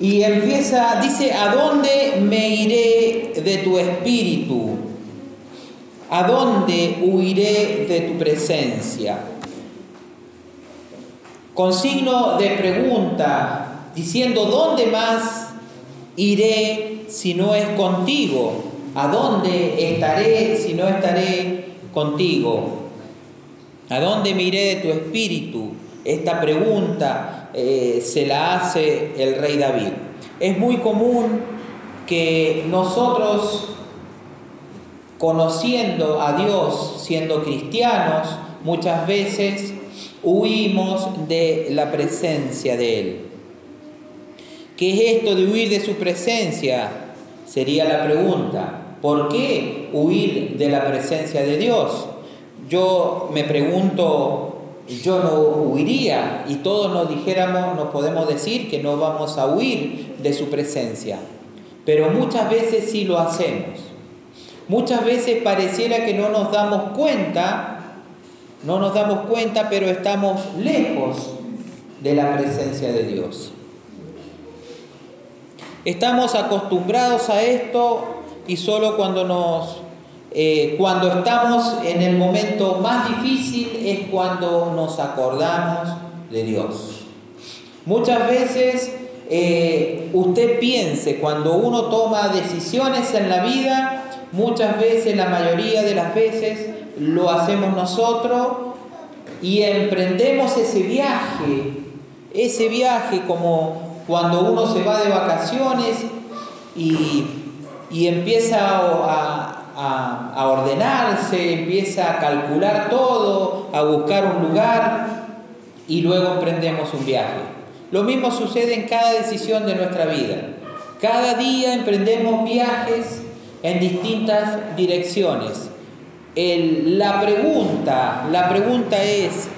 Y empieza, dice, ¿a dónde me iré de tu espíritu? ¿A dónde huiré de tu presencia? Con signo de pregunta, diciendo, ¿dónde más iré si no es contigo? ¿A dónde estaré si no estaré contigo? ¿A dónde me iré de tu espíritu? Esta pregunta eh, se la hace el rey David. Es muy común que nosotros, conociendo a Dios, siendo cristianos, muchas veces huimos de la presencia de Él. ¿Qué es esto de huir de su presencia? Sería la pregunta. ¿Por qué huir de la presencia de Dios? Yo me pregunto yo no huiría y todos nos dijéramos, nos podemos decir que no vamos a huir de su presencia. Pero muchas veces sí lo hacemos. Muchas veces pareciera que no nos damos cuenta, no nos damos cuenta, pero estamos lejos de la presencia de Dios. Estamos acostumbrados a esto y solo cuando nos eh, cuando estamos en el momento más difícil es cuando nos acordamos de Dios. Muchas veces eh, usted piense, cuando uno toma decisiones en la vida, muchas veces, la mayoría de las veces, lo hacemos nosotros y emprendemos ese viaje, ese viaje como cuando uno se va de vacaciones y, y empieza a, a, ordenarse, empieza a calcular todo, a buscar un lugar y luego emprendemos un viaje. Lo mismo sucede en cada decisión de nuestra vida. Cada día emprendemos viajes en distintas direcciones. la pregunta, la pregunta es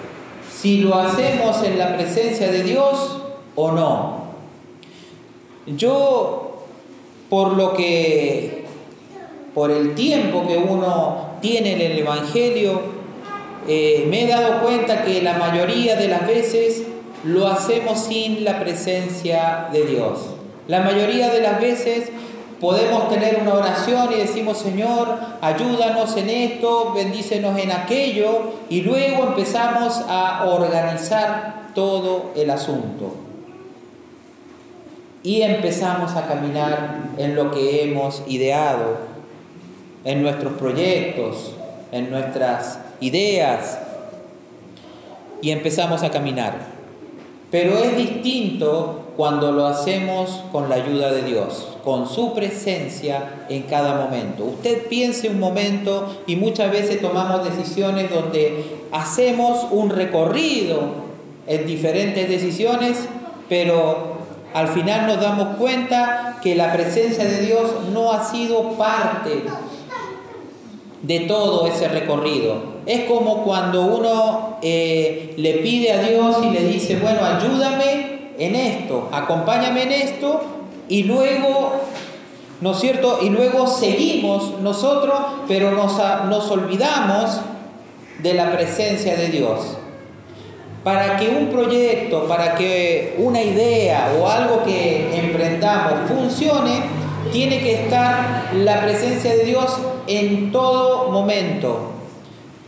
si lo hacemos en la presencia de Dios o no. Yo, por lo que por el tiempo que uno tiene en el Evangelio, eh, me he dado cuenta que la mayoría de las veces lo hacemos sin la presencia de Dios. La mayoría de las veces podemos tener una oración y decimos, Señor, ayúdanos en esto, bendícenos en aquello, y luego empezamos a organizar todo el asunto. Y empezamos a caminar en lo que hemos ideado, en nuestros proyectos, en nuestras ideas y empezamos a caminar. Pero es distinto cuando lo hacemos con la ayuda de Dios, con su presencia en cada momento. Usted piense un momento y muchas veces tomamos decisiones donde hacemos un recorrido en diferentes decisiones, pero al final nos damos cuenta que la presencia de Dios no ha sido parte de todo ese recorrido. Es como cuando uno eh, le pide a Dios y le dice, bueno, ayúdame en esto, acompáñame en esto, y luego, ¿no es cierto? Y luego seguimos nosotros, pero nos, nos olvidamos de la presencia de Dios. Para que un proyecto, para que una idea o algo que emprendamos funcione, tiene que estar la presencia de Dios en todo momento.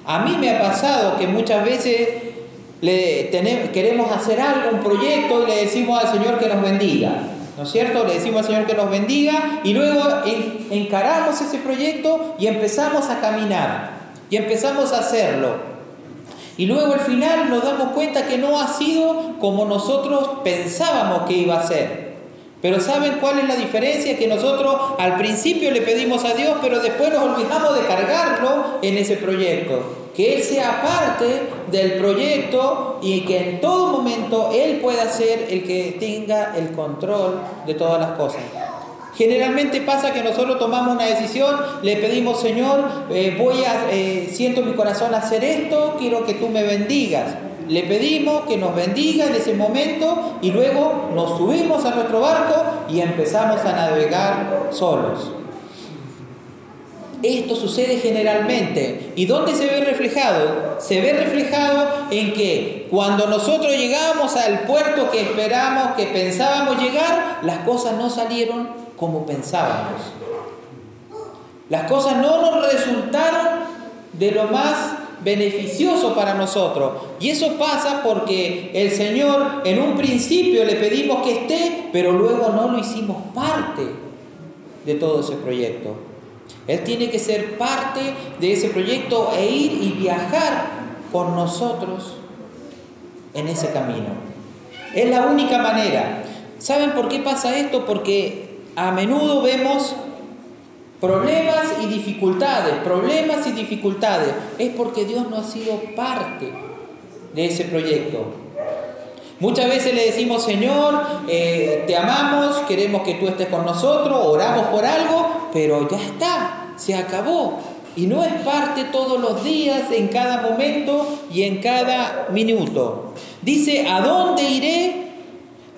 A mí me ha pasado que muchas veces le queremos hacer algo, un proyecto, y le decimos al Señor que nos bendiga. ¿No es cierto? Le decimos al Señor que nos bendiga y luego encaramos ese proyecto y empezamos a caminar y empezamos a hacerlo. Y luego al final nos damos cuenta que no ha sido como nosotros pensábamos que iba a ser. Pero ¿saben cuál es la diferencia? Que nosotros al principio le pedimos a Dios, pero después nos olvidamos de cargarlo en ese proyecto. Que Él sea parte del proyecto y que en todo momento Él pueda ser el que tenga el control de todas las cosas. Generalmente pasa que nosotros tomamos una decisión, le pedimos, Señor, eh, voy a, eh, siento mi corazón hacer esto, quiero que tú me bendigas. Le pedimos que nos bendiga en ese momento y luego nos subimos a nuestro barco y empezamos a navegar solos. esto sucede generalmente. ¿Y dónde se ve reflejado? Se ve reflejado en que cuando nosotros llegamos al puerto que esperamos, que pensábamos llegar, las cosas no salieron como pensábamos. Las cosas no nos resultaron de lo más beneficioso para nosotros. Y eso pasa porque el Señor en un principio le pedimos que esté, pero luego no lo hicimos parte de todo ese proyecto. Él tiene que ser parte de ese proyecto e ir y viajar con nosotros en ese camino. Es la única manera. ¿Saben por qué pasa esto? Porque a menudo vemos problemas y dificultades, problemas y dificultades. Es porque Dios no ha sido parte de ese proyecto. Muchas veces le decimos, Señor, eh, te amamos, queremos que tú estés con nosotros, oramos por algo, pero ya está, se acabó. Y no es parte todos los días, en cada momento y en cada minuto. Dice, ¿a dónde iré?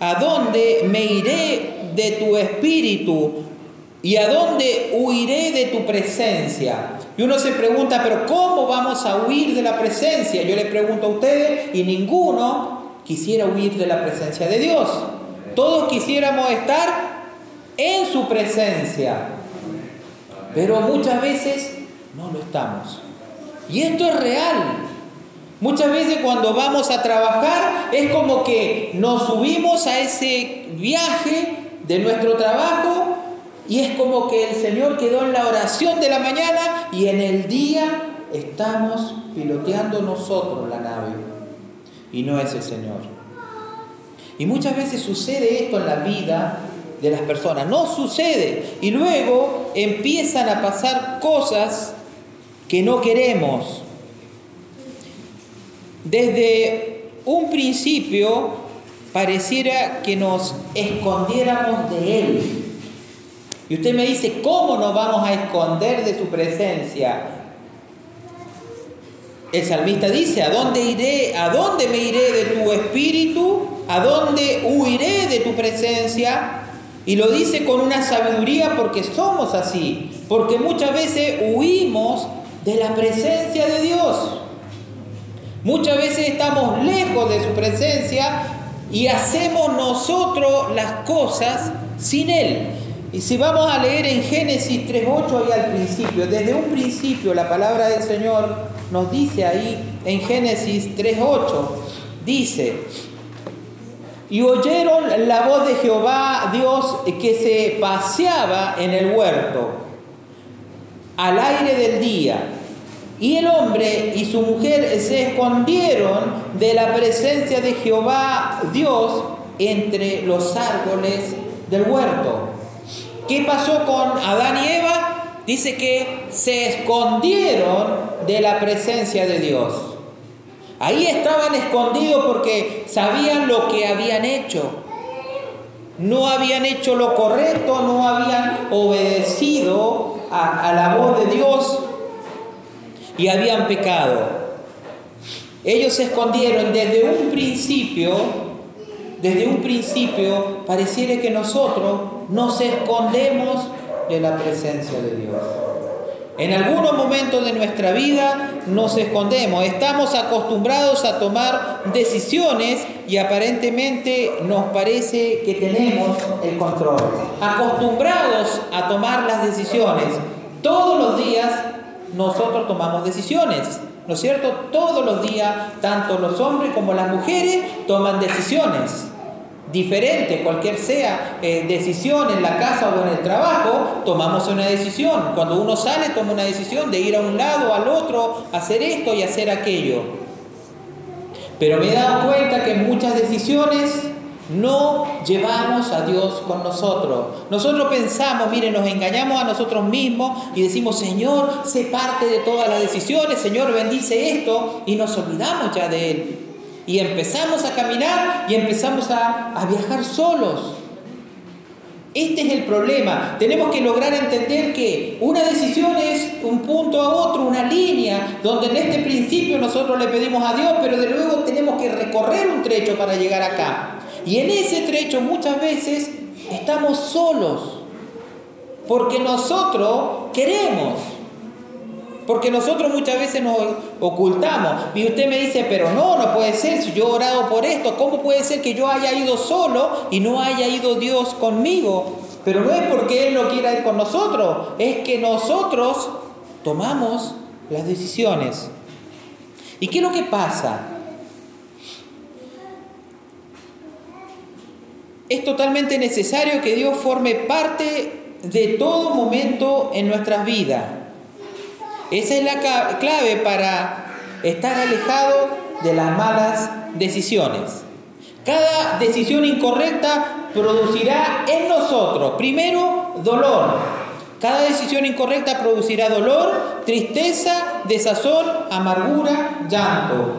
¿A dónde me iré de tu espíritu? ¿Y a dónde huiré de tu presencia? Y uno se pregunta, pero ¿cómo vamos a huir de la presencia? Yo le pregunto a ustedes y ninguno quisiera huir de la presencia de Dios. Todos quisiéramos estar en su presencia, pero muchas veces no lo estamos. Y esto es real. Muchas veces cuando vamos a trabajar es como que nos subimos a ese viaje de nuestro trabajo y es como que el Señor quedó en la oración de la mañana y en el día estamos piloteando nosotros la nave. Y no es el Señor. Y muchas veces sucede esto en la vida de las personas. No sucede. Y luego empiezan a pasar cosas que no queremos. Desde un principio pareciera que nos escondiéramos de Él y usted me dice, ¿cómo nos vamos a esconder de su presencia? El salmista dice, ¿a dónde iré? ¿A dónde me iré de tu espíritu? ¿A dónde huiré de tu presencia? Y lo dice con una sabiduría porque somos así, porque muchas veces huimos de la presencia de Dios. Muchas veces estamos lejos de su presencia y hacemos nosotros las cosas sin Él. Y si vamos a leer en Génesis 3.8 ahí al principio, desde un principio la palabra del Señor nos dice ahí en Génesis 3.8, dice, y oyeron la voz de Jehová Dios que se paseaba en el huerto al aire del día. Y el hombre y su mujer se escondieron de la presencia de Jehová Dios entre los árboles del huerto. ¿Qué pasó con Adán y Eva? Dice que se escondieron de la presencia de Dios. Ahí estaban escondidos porque sabían lo que habían hecho. No habían hecho lo correcto, no habían obedecido a, la voz de Dios y habían pecado. Ellos se escondieron desde un principio desde un principio pareciera que nosotros nos escondemos de la presencia de Dios. En algunos momentos de nuestra vida nos escondemos, estamos acostumbrados a tomar decisiones y aparentemente nos parece que tenemos el control. Acostumbrados a tomar las decisiones. Todos los días nosotros tomamos decisiones, ¿no es cierto? Todos los días, tanto los hombres como las mujeres toman decisiones diferente, cualquier sea eh, decisión en la casa o en el trabajo, tomamos una decisión. Cuando uno sale, toma una decisión de ir a un lado, al otro, hacer esto y hacer aquello. Pero me he dado cuenta que en muchas decisiones no llevamos a Dios con nosotros. Nosotros pensamos, miren, nos engañamos a nosotros mismos y decimos, Señor, sé parte de todas las decisiones, Señor, bendice esto, y nos olvidamos ya de Él. Y empezamos a caminar y empezamos a, viajar solos. Este es el problema. Tenemos que lograr entender que una decisión es un punto a otro, una línea, donde en este principio nosotros le pedimos a Dios, pero de luego tenemos que recorrer un trecho para llegar acá. Y en ese trecho muchas veces estamos solos, porque nosotros queremos, Porque nosotros muchas veces nos ocultamos. Y usted me dice, pero no, no puede ser, si yo he orado por esto, ¿cómo puede ser que yo haya ido solo y no haya ido Dios conmigo? Pero no es porque Él no quiera ir con nosotros, es que nosotros tomamos las decisiones. ¿Y qué es lo que pasa? Es totalmente necesario que Dios forme parte de todo momento en nuestras vidas. Esa es la clave para estar alejado de las malas decisiones. Cada decisión incorrecta producirá en nosotros, primero, dolor. Cada decisión incorrecta producirá dolor, tristeza, desazón, amargura, llanto.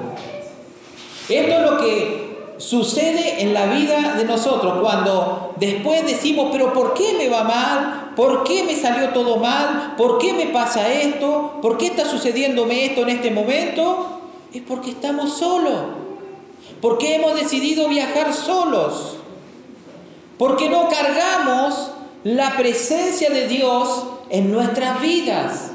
Esto es lo que sucede en la vida de nosotros cuando después decimos, pero ¿por qué me va mal? ¿Por qué me salió todo mal? ¿Por qué me pasa esto? ¿Por qué está sucediéndome esto en este momento? Es porque estamos solos. Porque hemos decidido viajar solos. Porque no cargamos la presencia de Dios en nuestras vidas.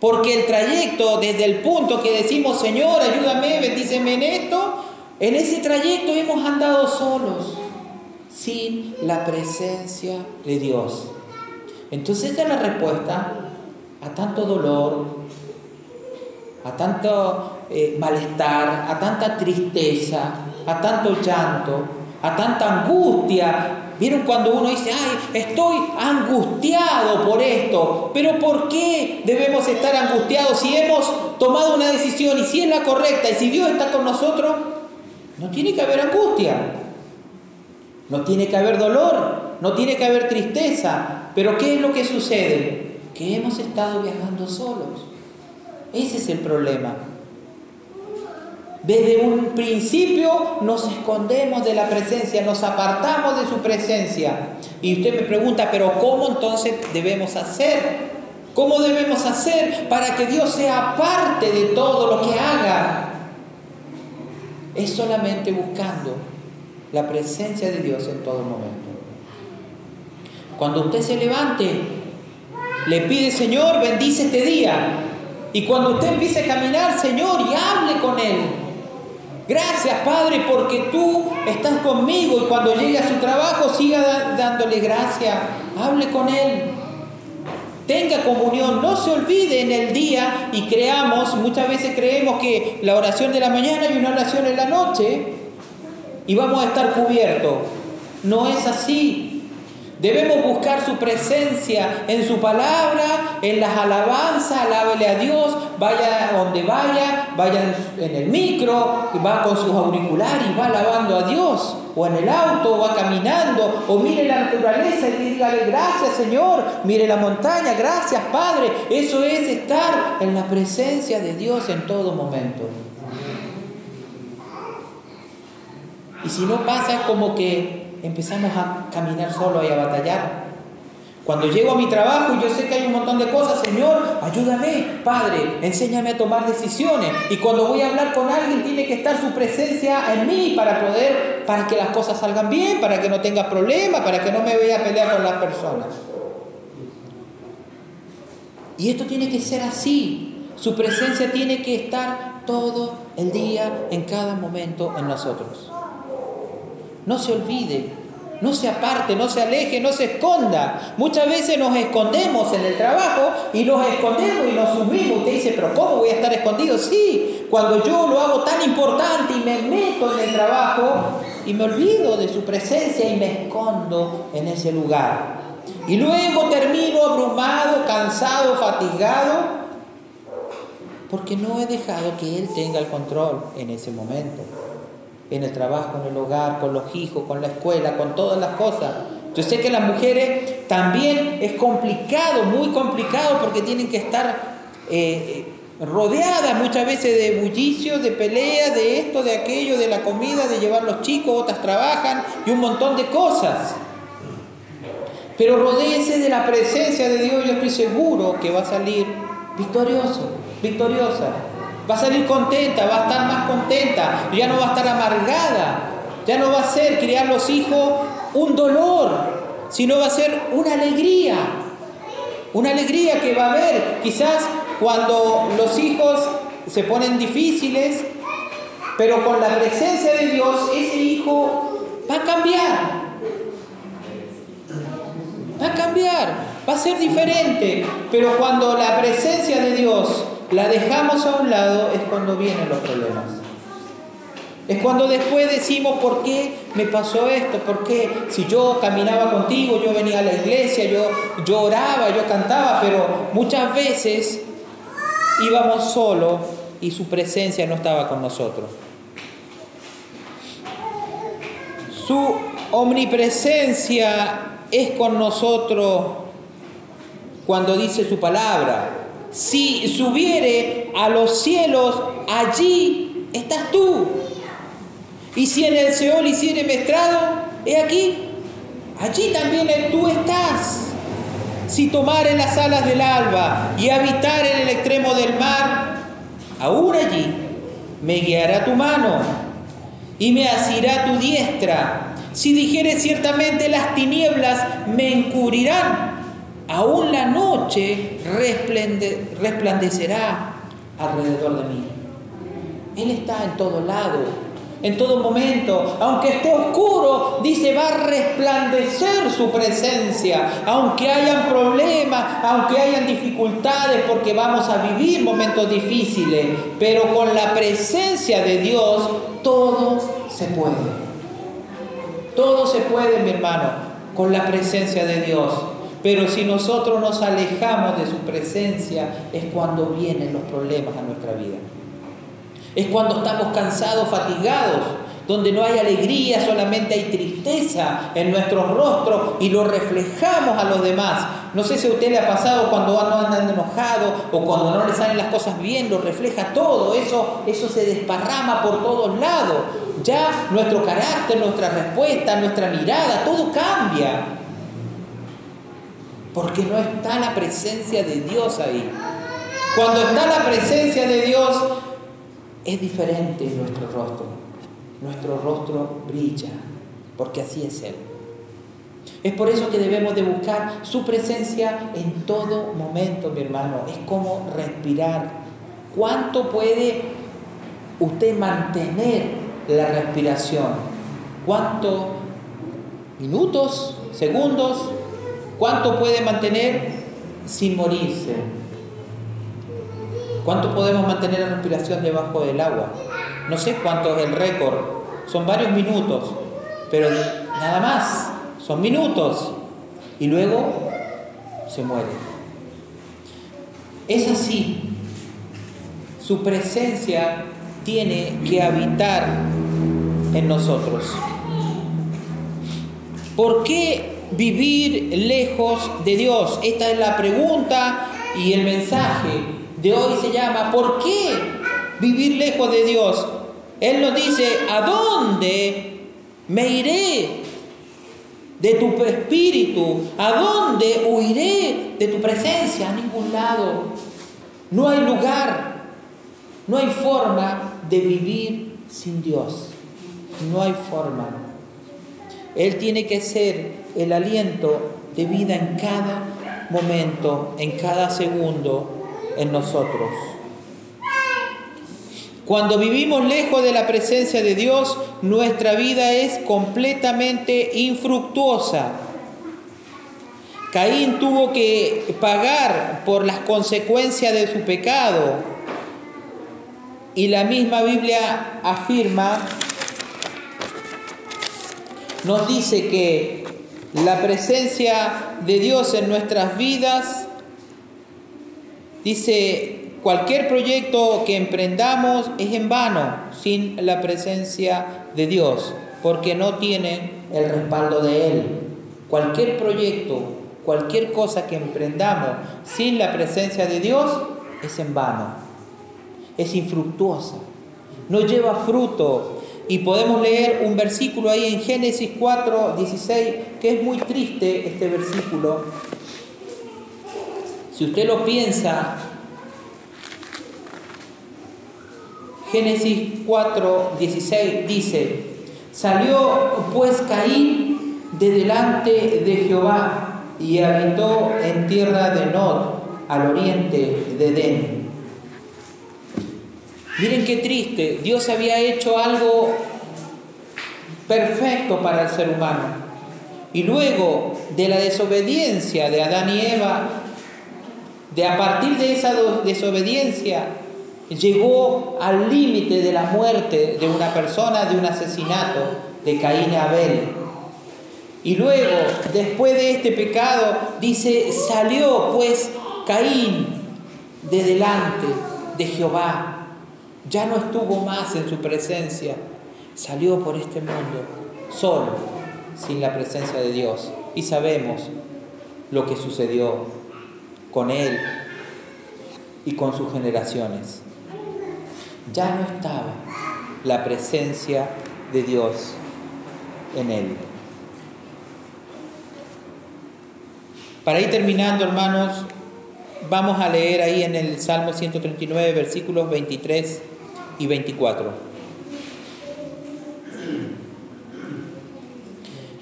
Porque el trayecto desde el punto que decimos, Señor, ayúdame, bendíceme en esto, en ese trayecto hemos andado solos, sin la presencia de Dios. Entonces esa es la respuesta a tanto dolor, a tanto eh, malestar, a tanta tristeza, a tanto llanto, a tanta angustia. ¿Vieron cuando uno dice, ay, estoy angustiado por esto? Pero ¿por qué debemos estar angustiados si hemos tomado una decisión y si es la correcta y si Dios está con nosotros? No tiene que haber angustia, no tiene que haber dolor, no tiene que haber tristeza. Pero ¿qué es lo que sucede? Que hemos estado viajando solos. Ese es el problema. Desde un principio nos escondemos de la presencia, nos apartamos de su presencia. Y usted me pregunta, pero ¿cómo entonces debemos hacer? ¿Cómo debemos hacer para que Dios sea parte de todo lo que haga? Es solamente buscando la presencia de Dios en todo momento. Cuando usted se levante, le pide, Señor, bendice este día. Y cuando usted empiece a caminar, Señor, y hable con Él. Gracias, Padre, porque tú estás conmigo y cuando llegue a su trabajo siga dándole gracias. Hable con Él. Tenga comunión, no se olvide en el día y creamos, muchas veces creemos que la oración de la mañana y una oración en la noche y vamos a estar cubiertos. No es así. Debemos buscar su presencia en su palabra, en las alabanzas, alábele a Dios, vaya donde vaya, vaya en el micro, va con sus auriculares y va alabando a Dios, o en el auto, va caminando, o mire la naturaleza y dígale gracias Señor, mire la montaña, gracias Padre. Eso es estar en la presencia de Dios en todo momento. Y si no pasa es como que empezamos a caminar solo y a batallar. Cuando llego a mi trabajo y yo sé que hay un montón de cosas, Señor, ayúdame, Padre, enséñame a tomar decisiones. Y cuando voy a hablar con alguien tiene que estar su presencia en mí para poder, para que las cosas salgan bien, para que no tenga problemas, para que no me vaya a pelear con las personas. Y esto tiene que ser así. Su presencia tiene que estar todo el día, en cada momento en nosotros. No se olvide, no se aparte, no se aleje, no se esconda. Muchas veces nos escondemos en el trabajo y nos escondemos y nos sumimos. Usted dice, pero ¿cómo voy a estar escondido? Sí, cuando yo lo hago tan importante y me meto en el trabajo y me olvido de su presencia y me escondo en ese lugar. Y luego termino abrumado, cansado, fatigado, porque no he dejado que Él tenga el control en ese momento en el trabajo, en el hogar, con los hijos, con la escuela, con todas las cosas. Yo sé que las mujeres también es complicado, muy complicado, porque tienen que estar eh, rodeadas muchas veces de bullicios, de peleas, de esto, de aquello, de la comida, de llevar los chicos, otras trabajan y un montón de cosas. Pero rodéese de la presencia de Dios, yo estoy seguro que va a salir victorioso, victoriosa va a salir contenta, va a estar más contenta, ya no va a estar amargada, ya no va a ser criar los hijos un dolor, sino va a ser una alegría. una alegría que va a haber. Quizás cuando los hijos se ponen difíciles, pero con la presencia de Dios, ese hijo va a cambiar. Va a cambiar, va a ser diferente. Pero cuando la presencia de Dios la dejamos a un lado, es cuando vienen los problemas. Es cuando después decimos, ¿por qué me pasó esto? ¿Por qué? Si yo caminaba contigo, yo venía a la iglesia, yo, yo oraba, yo cantaba, pero muchas veces íbamos solos y su presencia no estaba con nosotros. Su omnipresencia es con nosotros cuando dice su palabra. Si subiere a los cielos, allí estás tú. Y si en el Seol hiciere mestrado, he aquí, allí también tú estás. Si tomare las alas del alba y habitar en el extremo del mar, aún allí me guiará tu mano y me asirá tu diestra. Si dijere ciertamente las tinieblas me encubrirán, aún la noche resplandecerá alrededor de mí. Él está en todo lado en todo momento. Aunque esté oscuro, dice, va a resplandecer su presencia. Aunque hayan problemas, aunque hayan dificultades, porque vamos a vivir momentos difíciles. Pero con la presencia de Dios, todo se puede. Todo se puede, mi hermano, con la presencia de Dios. Pero si nosotros nos alejamos de su presencia, es cuando vienen los problemas a nuestra vida. Es cuando estamos cansados, fatigados, donde no hay alegría, solamente hay tristeza en nuestros rostros y lo reflejamos a los demás. No sé si a usted le ha pasado cuando no andan enojados o cuando no le salen las cosas bien, lo refleja todo, eso, eso se desparrama por todos lados. Ya nuestro carácter, nuestra respuesta, nuestra mirada, todo cambia. Porque no está la presencia de Dios ahí. Cuando está la presencia de Dios, es diferente nuestro rostro. Nuestro rostro brilla, porque así es Él. Es por eso que debemos de buscar su presencia en todo momento, mi hermano. Es como respirar. ¿Cuánto puede usted mantener la respiración? ¿Cuántos minutos, segundos? ¿Cuánto puede mantener sin morirse? ¿Cuánto podemos mantener la respiración debajo del agua? No sé cuánto es el récord. Son varios minutos, pero nada más. Son minutos. Y luego se muere. Es así. Su presencia tiene que habitar en nosotros. ¿Por qué vivir lejos de Dios? Esta es la pregunta y el mensaje de hoy se llama ¿Por qué vivir lejos de Dios? Él nos dice, ¿a dónde me iré de tu espíritu? ¿A dónde huiré de tu presencia? A ningún lado. No hay lugar, no hay forma de vivir sin Dios. No hay forma. Él tiene que ser el aliento de vida en cada momento, en cada segundo en nosotros. Cuando vivimos lejos de la presencia de Dios, nuestra vida es completamente infructuosa. Caín tuvo que pagar por las consecuencias de su pecado. Y la misma Biblia afirma, nos dice que la presencia de Dios en nuestras vidas Dice, cualquier proyecto que emprendamos es en vano sin la presencia de Dios, porque no tiene el respaldo de Él. Cualquier proyecto, cualquier cosa que emprendamos sin la presencia de Dios es en vano, es infructuosa, no lleva fruto. Y podemos leer un versículo ahí en Génesis 4, 16, que es muy triste este versículo, si usted lo piensa, Génesis 4, 16 dice, salió pues Caín de delante de Jehová y habitó en tierra de Nod, al oriente de Edén. Miren qué triste, Dios había hecho algo perfecto para el ser humano. Y luego de la desobediencia de Adán y Eva, de a partir de esa desobediencia, llegó al límite de la muerte de una persona, de un asesinato de Caín y Abel. Y luego, después de este pecado, dice, salió pues Caín de delante de Jehová. Ya no estuvo más en su presencia. Salió por este mundo solo, sin la presencia de Dios. Y sabemos lo que sucedió con él y con sus generaciones. Ya no estaba la presencia de Dios en él. Para ir terminando, hermanos, vamos a leer ahí en el Salmo 139, versículos 23 y 24.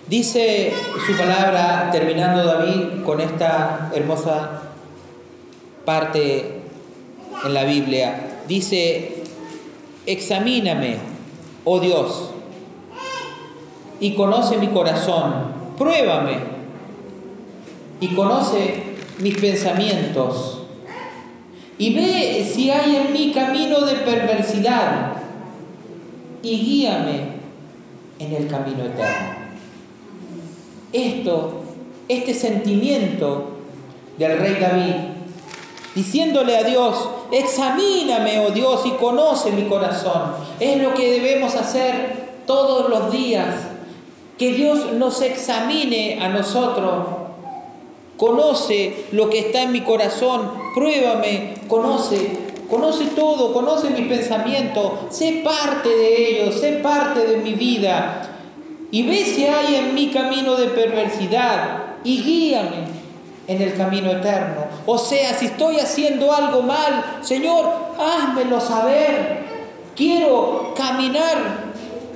Dice su palabra, terminando David con esta hermosa parte en la Biblia, dice, examíname, oh Dios, y conoce mi corazón, pruébame y conoce mis pensamientos y ve si hay en mí camino de perversidad y guíame en el camino eterno. Esto, este sentimiento del rey David, diciéndole a Dios, examíname, oh Dios, y conoce mi corazón, es lo que debemos hacer todos los días, que Dios nos examine a nosotros conoce lo que está en mi corazón, pruébame, conoce, conoce todo, conoce mis pensamientos, sé parte de ellos, sé parte de mi vida. Y ve si hay en mi camino de perversidad y guíame en el camino eterno. O sea, si estoy haciendo algo mal, Señor, házmelo saber. Quiero caminar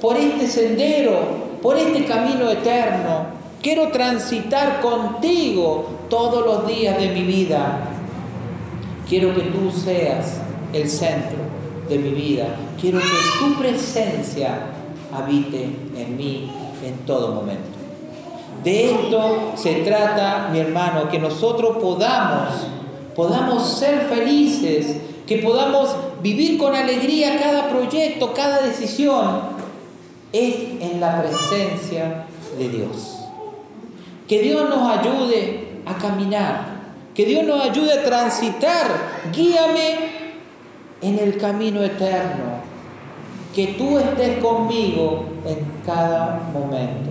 por este sendero, por este camino eterno. Quiero transitar contigo todos los días de mi vida. Quiero que tú seas el centro de mi vida. Quiero que tu presencia habite en mí en todo momento. De esto se trata, mi hermano, que nosotros podamos, podamos ser felices, que podamos vivir con alegría cada proyecto, cada decisión, es en la presencia de Dios. Que Dios nos ayude a caminar, que Dios nos ayude a transitar. Guíame en el camino eterno. Que tú estés conmigo en cada momento.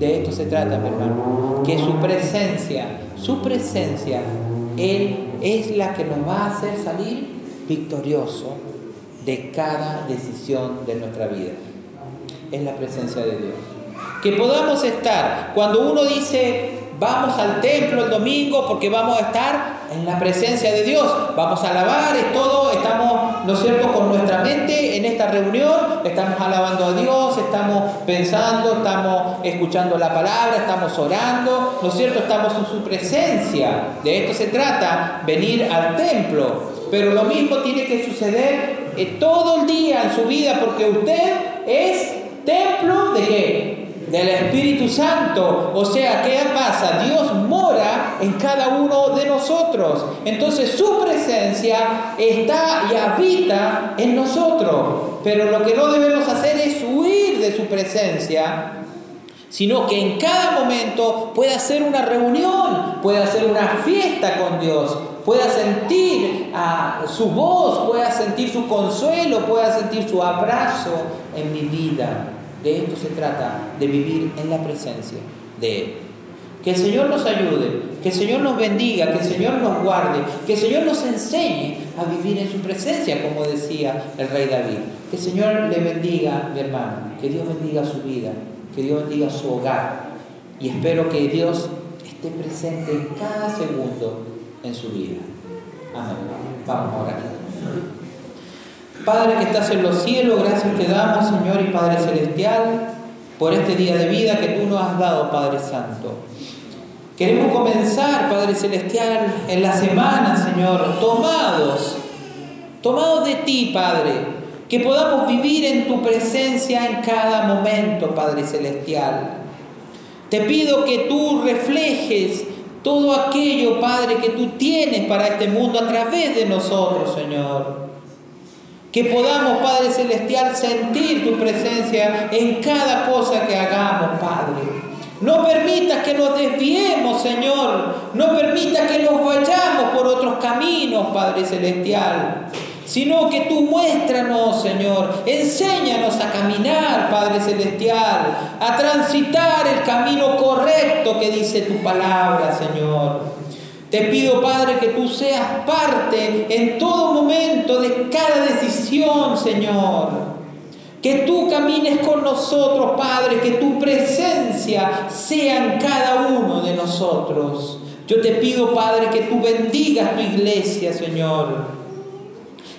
De esto se trata, mi hermano. Que su presencia, su presencia, Él es la que nos va a hacer salir victorioso de cada decisión de nuestra vida. Es la presencia de Dios. Que podamos estar, cuando uno dice, vamos al templo el domingo porque vamos a estar en la presencia de Dios, vamos a alabar, es todo, estamos, ¿no es cierto?, con nuestra mente en esta reunión, estamos alabando a Dios, estamos pensando, estamos escuchando la palabra, estamos orando, ¿no es cierto?, estamos en su presencia. De esto se trata, venir al templo. Pero lo mismo tiene que suceder eh, todo el día en su vida porque usted es templo de qué? Del Espíritu Santo. O sea, ¿qué pasa? Dios mora en cada uno de nosotros. Entonces su presencia está y habita en nosotros. Pero lo que no debemos hacer es huir de su presencia, sino que en cada momento pueda hacer una reunión, pueda hacer una fiesta con Dios, pueda sentir a su voz, pueda sentir su consuelo, pueda sentir su abrazo en mi vida. De esto se trata, de vivir en la presencia de Él. Que el Señor nos ayude, que el Señor nos bendiga, que el Señor nos guarde, que el Señor nos enseñe a vivir en su presencia, como decía el rey David. Que el Señor le bendiga, mi hermano, que Dios bendiga su vida, que Dios bendiga su hogar. Y espero que Dios esté presente en cada segundo en su vida. Amén. Vamos a orar. Padre que estás en los cielos, gracias te damos, Señor y Padre Celestial, por este día de vida que tú nos has dado, Padre Santo. Queremos comenzar, Padre Celestial, en la semana, Señor, tomados, tomados de ti, Padre, que podamos vivir en tu presencia en cada momento, Padre Celestial. Te pido que tú reflejes todo aquello, Padre, que tú tienes para este mundo a través de nosotros, Señor. Que podamos, Padre Celestial, sentir tu presencia en cada cosa que hagamos, Padre. No permitas que nos desviemos, Señor. No permitas que nos vayamos por otros caminos, Padre Celestial. Sino que tú muéstranos, Señor. Enséñanos a caminar, Padre Celestial. A transitar el camino correcto que dice tu palabra, Señor. Te pido, Padre, que tú seas parte en todo momento de cada decisión, Señor. Que tú camines con nosotros, Padre, que tu presencia sea en cada uno de nosotros. Yo te pido, Padre, que tú bendigas tu iglesia, Señor.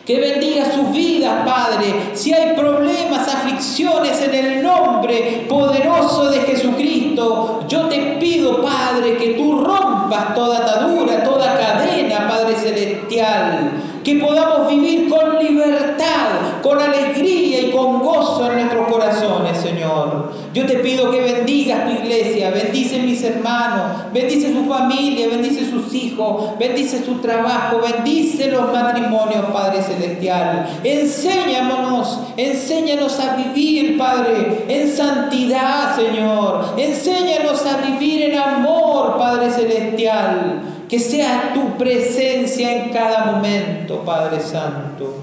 Que bendiga sus vidas, Padre. Si hay problemas, aflicciones en el nombre poderoso de Jesucristo, yo te pido, Padre, que tú rompas toda atadura, toda cadena, Padre Celestial. Que podamos vivir con libertad, con alegría y con gozo en nuestros corazones, Señor. Yo te pido que bendigas tu iglesia, bendice mis hermanos, bendice su familia, bendice sus hijos, bendice su trabajo, bendice los matrimonios, Padre Celestial. Enséñanos, enséñanos a vivir, Padre, en santidad, Señor. Enséñanos a vivir en amor, Padre Celestial. Que sea tu presencia en cada momento, Padre Santo.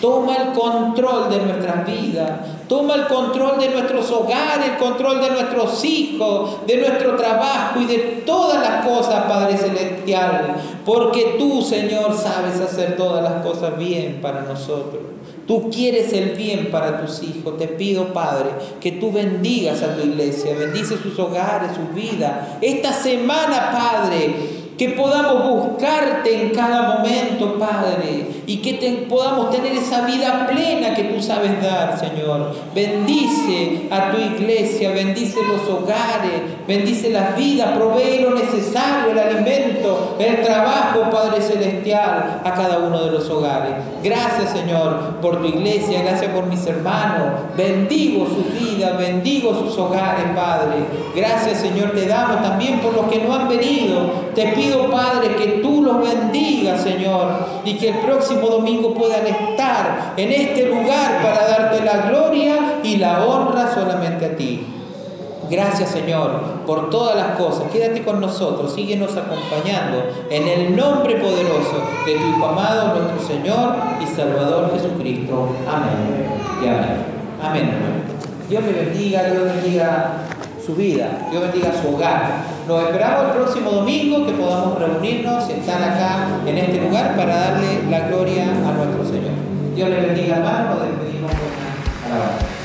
Toma el control de nuestras vidas, toma el control de nuestros hogares, el control de nuestros hijos, de nuestro trabajo y de todas las cosas, Padre Celestial. Porque tú, Señor, sabes hacer todas las cosas bien para nosotros. Tú quieres el bien para tus hijos. Te pido, Padre, que tú bendigas a tu iglesia, bendice sus hogares, su vida. Esta semana, Padre, que podamos buscarte en cada momento, Padre, y que podamos tener esa vida plena que tú sabes dar, Señor. Bendice a tu iglesia, bendice los hogares, bendice las vidas, provee lo necesario, el alimento, el trabajo, Padre Celestial, a cada uno de los hogares. Gracias, Señor, por tu iglesia, gracias por mis hermanos. Bendigo su vida, bendigo sus hogares, Padre. Gracias, Señor, te damos también por los que no han venido. Te pido, Padre, que tú los bendigas, Señor, y que el próximo domingo puedan estar en este lugar para darte la gloria y la honra solamente a ti. Gracias Señor por todas las cosas. Quédate con nosotros, síguenos acompañando en el nombre poderoso de tu Hijo amado, nuestro Señor y Salvador Jesucristo. Amén. Y amén. Amén, Dios me bendiga, Dios bendiga su vida, Dios bendiga su hogar. Nos esperamos el próximo domingo que podamos reunirnos, estar acá en este lugar para darle la gloria a nuestro Señor. Dios le bendiga, hermano, nos despedimos con una alabanza.